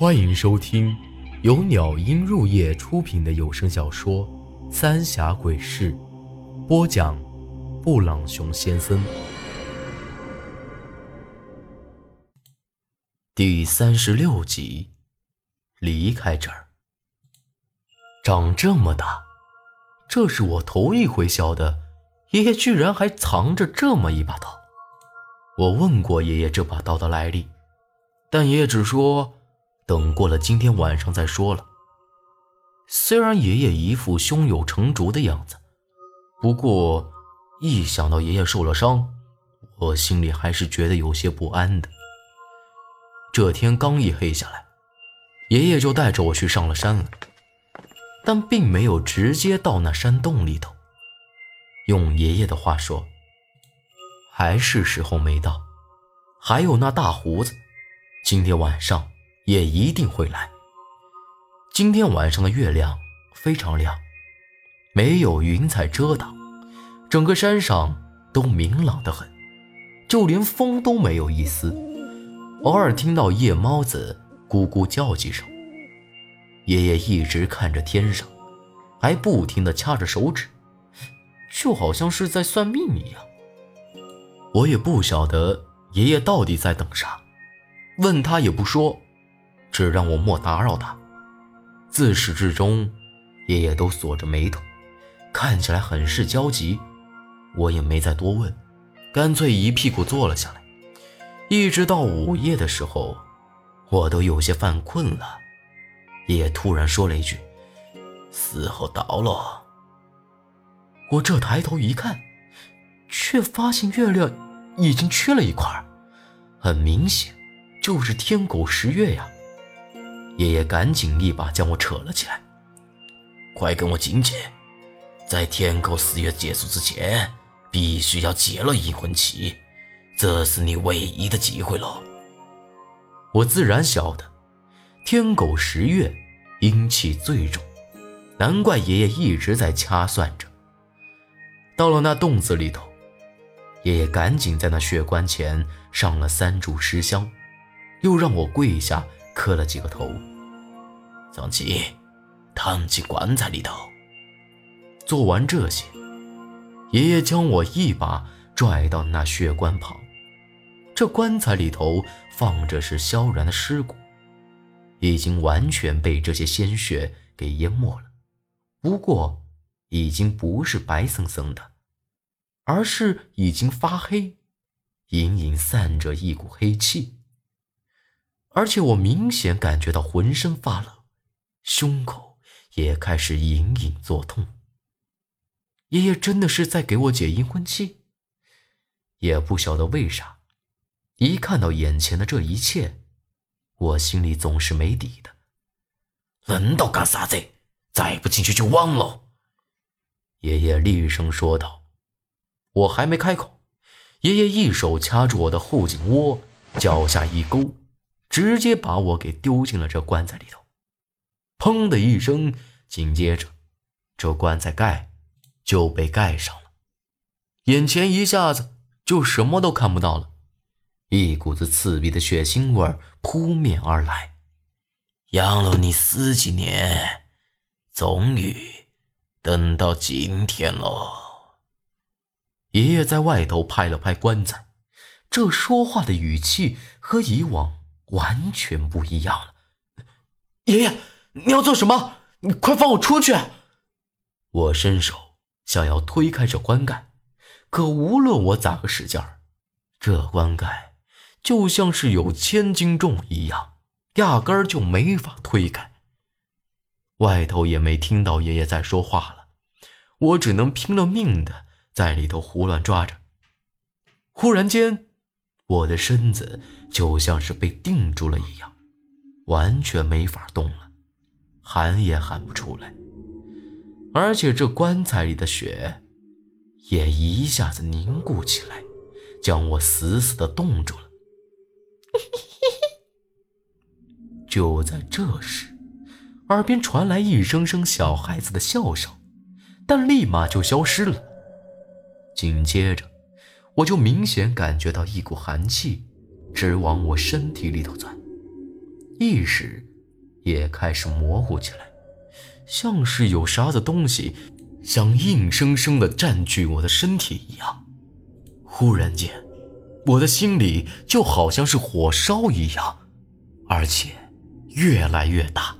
欢迎收听由鸟音入夜出品的有声小说《三峡鬼事》，播讲：布朗熊先生。第三十六集，离开这儿。长这么大，这是我头一回晓得，爷爷居然还藏着这么一把刀。我问过爷爷这把刀的来历，但爷爷只说。等过了今天晚上再说了。虽然爷爷一副胸有成竹的样子，不过一想到爷爷受了伤，我心里还是觉得有些不安的。这天刚一黑下来，爷爷就带着我去上了山了，但并没有直接到那山洞里头。用爷爷的话说，还是时候没到。还有那大胡子，今天晚上。也一定会来。今天晚上的月亮非常亮，没有云彩遮挡，整个山上都明朗得很，就连风都没有一丝。偶尔听到夜猫子咕咕叫几声。爷爷一直看着天上，还不停地掐着手指，就好像是在算命一样。我也不晓得爷爷到底在等啥，问他也不说。只让我莫打扰他。自始至终，爷爷都锁着眉头，看起来很是焦急。我也没再多问，干脆一屁股坐了下来。一直到午夜的时候，我都有些犯困了。爷爷突然说了一句：“时候到了。”我这抬头一看，却发现月亮已经缺了一块，很明显就是天狗食月呀。爷爷赶紧一把将我扯了起来，快跟我进去，在天狗四月结束之前，必须要结了阴魂气，这是你唯一的机会了。我自然晓得，天狗十月阴气最重，难怪爷爷一直在掐算着。到了那洞子里头，爷爷赶紧在那血棺前上了三炷尸香，又让我跪下磕了几个头。张琪，躺进棺材里头。做完这些，爷爷将我一把拽到那血棺旁。这棺材里头放着是萧然的尸骨，已经完全被这些鲜血给淹没了。不过，已经不是白森森的，而是已经发黑，隐隐散着一股黑气。而且我明显感觉到浑身发冷。胸口也开始隐隐作痛。爷爷真的是在给我解阴婚气，也不晓得为啥，一看到眼前的这一切，我心里总是没底的。愣到干啥子？再不进去就忘了！爷爷厉声说道。我还没开口，爷爷一手掐住我的后颈窝，脚下一勾，直接把我给丢进了这棺材里头。砰的一声，紧接着，这棺材盖就被盖上了，眼前一下子就什么都看不到了，一股子刺鼻的血腥味扑面而来。养了你十几年，终于等到今天了。爷爷在外头拍了拍棺材，这说话的语气和以往完全不一样了。爷爷。你要做什么？你快放我出去！我伸手想要推开这棺盖，可无论我咋个使劲儿，这棺盖就像是有千斤重一样，压根儿就没法推开。外头也没听到爷爷在说话了，我只能拼了命的在里头胡乱抓着。忽然间，我的身子就像是被定住了一样，完全没法动了。喊也喊不出来，而且这棺材里的血也一下子凝固起来，将我死死的冻住了。就在这时，耳边传来一声声小孩子的笑声，但立马就消失了。紧接着，我就明显感觉到一股寒气直往我身体里头钻，一时。也开始模糊起来，像是有啥子东西想硬生生的占据我的身体一样。忽然间，我的心里就好像是火烧一样，而且越来越大，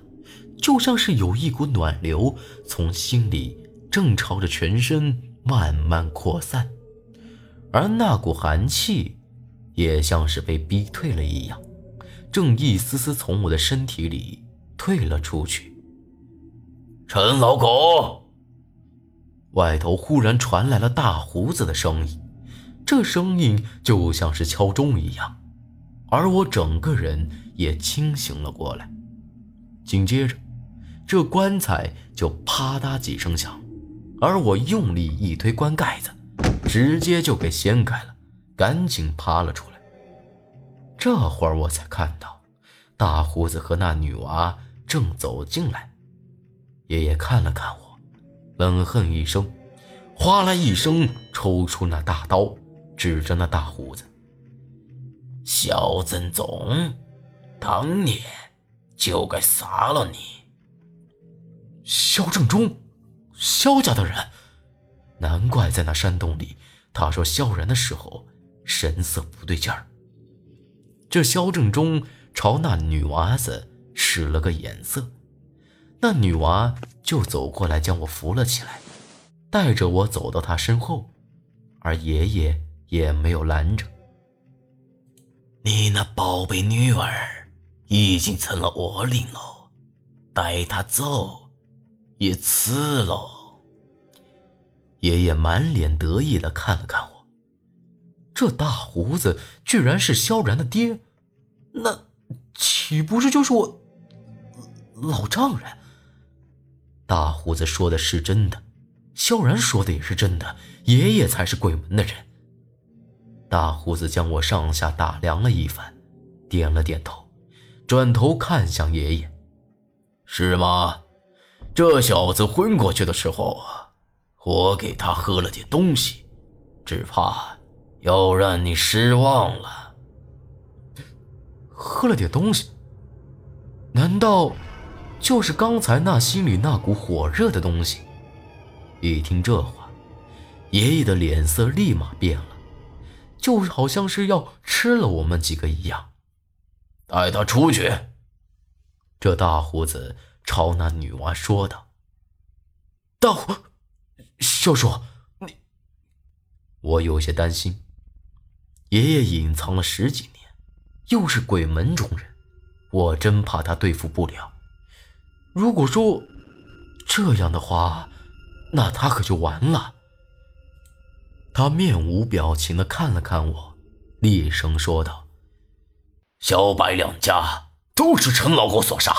就像是有一股暖流从心里正朝着全身慢慢扩散，而那股寒气也像是被逼退了一样。正一丝丝从我的身体里退了出去。陈老狗，外头忽然传来了大胡子的声音，这声音就像是敲钟一样，而我整个人也清醒了过来。紧接着，这棺材就啪嗒几声响，而我用力一推棺盖子，直接就给掀开了，赶紧爬了出来。这会儿我才看到，大胡子和那女娃正走进来。爷爷看了看我，冷哼一声，哗啦一声抽出那大刀，指着那大胡子：“萧振宗，当年就该杀了你。”萧正中，萧家的人，难怪在那山洞里，他说萧然的时候神色不对劲儿。这萧正中朝那女娃子使了个眼色，那女娃就走过来将我扶了起来，带着我走到她身后，而爷爷也没有拦着。你那宝贝女儿已经成了我领了，带她走也迟了。爷爷满脸得意的看了看我。这大胡子居然是萧然的爹，那岂不是就是我老丈人？大胡子说的是真的，萧然说的也是真的，爷爷才是鬼门的人。大胡子将我上下打量了一番，点了点头，转头看向爷爷：“是吗？这小子昏过去的时候，我给他喝了点东西，只怕……”要让你失望了。喝了点东西，难道就是刚才那心里那股火热的东西？一听这话，爷爷的脸色立马变了，就好像是要吃了我们几个一样。带他出去。这大胡子朝那女娃说道：“大胡，小叔，你……”我有些担心。爷爷隐藏了十几年，又是鬼门中人，我真怕他对付不了。如果说这样的话，那他可就完了。他面无表情的看了看我，厉声说道：“小白两家都是陈老狗所杀，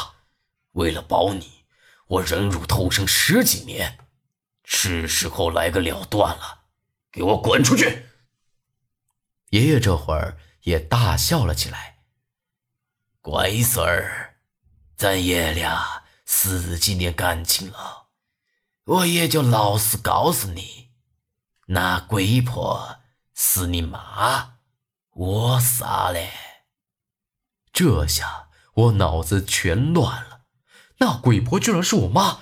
为了保你，我忍辱偷生十几年，是时候来个了断了。给我滚出去！”爷爷这会儿也大笑了起来。乖孙儿，咱爷俩十几年感情了，我也就老实告诉你，那鬼婆是你妈，我杀的。这下我脑子全乱了，那鬼婆居然是我妈，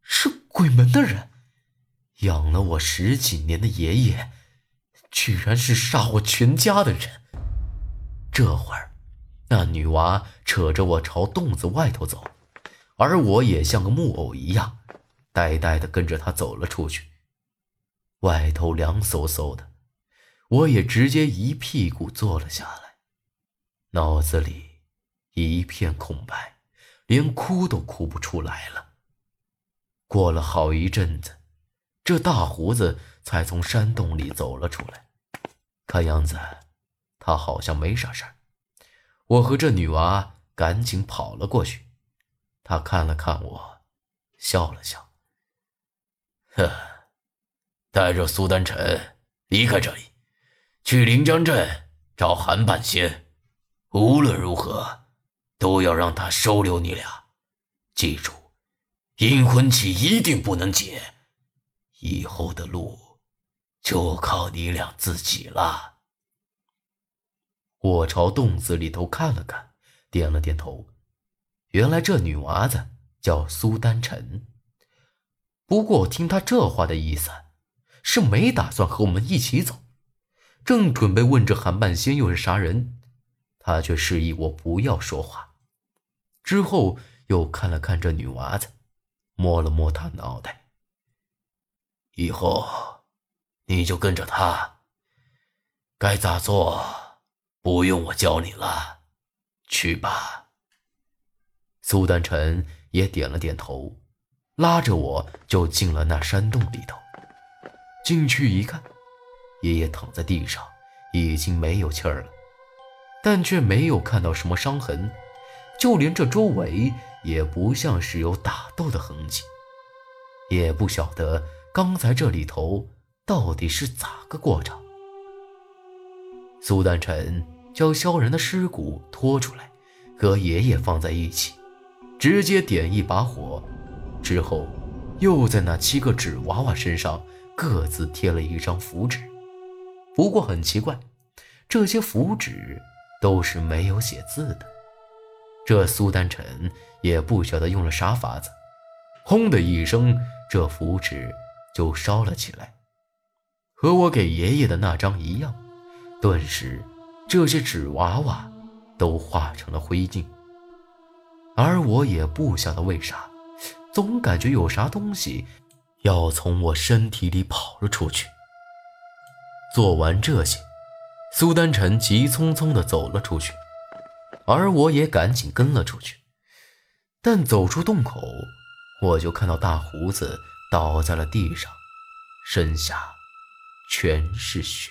是鬼门的人，养了我十几年的爷爷。居然是杀我全家的人！这会儿，那女娃扯着我朝洞子外头走，而我也像个木偶一样，呆呆的跟着她走了出去。外头凉飕飕的，我也直接一屁股坐了下来，脑子里一片空白，连哭都哭不出来了。过了好一阵子，这大胡子。才从山洞里走了出来，看样子他好像没啥事儿。我和这女娃赶紧跑了过去，他看了看我，笑了笑：“呵，带着苏丹晨离开这里，去临江镇找韩半仙。无论如何，都要让他收留你俩。记住，阴魂气一定不能解。以后的路……”就靠你俩自己了。我朝洞子里头看了看，点了点头。原来这女娃子叫苏丹晨。不过听她这话的意思，是没打算和我们一起走。正准备问这韩半仙又是啥人，她却示意我不要说话。之后又看了看这女娃子，摸了摸她脑袋。以后你就跟着他，该咋做不用我教你了，去吧。苏丹晨也点了点头，拉着我就进了那山洞里头。进去一看，爷爷躺在地上，已经没有气儿了，但却没有看到什么伤痕，就连这周围也不像是有打斗的痕迹。也不晓得刚才这里头到底是咋个过程。苏丹晨将萧然的尸骨拖出来，和爷爷放在一起。直接点一把火，之后又在那七个纸娃娃身上各自贴了一张符纸。不过很奇怪，这些符纸都是没有写字的。这苏丹晨也不晓得用了啥法子，轰的一声，这符纸就烧了起来，和我给爷爷的那张一样。顿时，这些纸娃娃都化成了灰烬。而我也不晓得为啥，总感觉有啥东西要从我身体里跑了出去。做完这些，苏丹晨急匆匆地走了出去，而我也赶紧跟了出去。但走出洞口，我就看到大胡子倒在了地上，身下全是血。